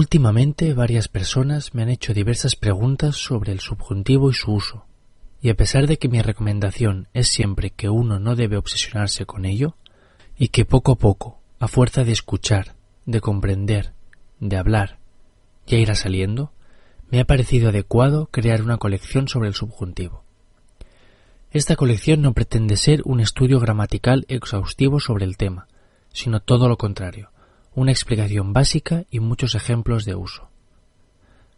Últimamente varias personas me han hecho diversas preguntas sobre el subjuntivo y su uso, y a pesar de que mi recomendación es siempre que uno no debe obsesionarse con ello, y que poco a poco, a fuerza de escuchar, de comprender, de hablar, ya irá saliendo, me ha parecido adecuado crear una colección sobre el subjuntivo. Esta colección no pretende ser un estudio gramatical exhaustivo sobre el tema, sino todo lo contrario, una explicación básica y muchos ejemplos de uso.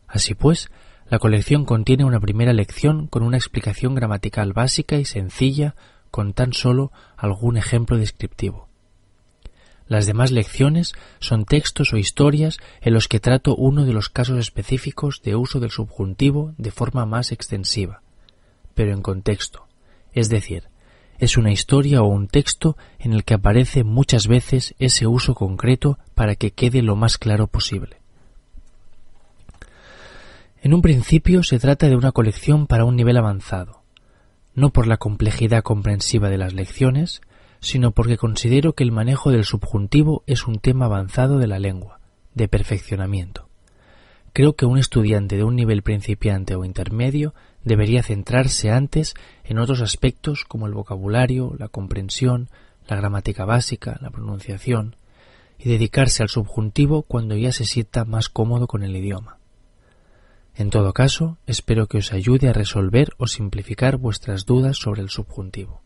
Así pues, la colección contiene una primera lección con una explicación gramatical básica y sencilla con tan solo algún ejemplo descriptivo. Las demás lecciones son textos o historias en los que trato uno de los casos específicos de uso del subjuntivo de forma más extensiva, pero en contexto, es decir, es una historia o un texto en el que aparece muchas veces ese uso concreto para que quede lo más claro posible. En un principio se trata de una colección para un nivel avanzado, no por la complejidad comprensiva de las lecciones, sino porque considero que el manejo del subjuntivo es un tema avanzado de la lengua, de perfeccionamiento. Creo que un estudiante de un nivel principiante o intermedio debería centrarse antes en otros aspectos como el vocabulario, la comprensión, la gramática básica, la pronunciación, y dedicarse al subjuntivo cuando ya se sienta más cómodo con el idioma. En todo caso, espero que os ayude a resolver o simplificar vuestras dudas sobre el subjuntivo.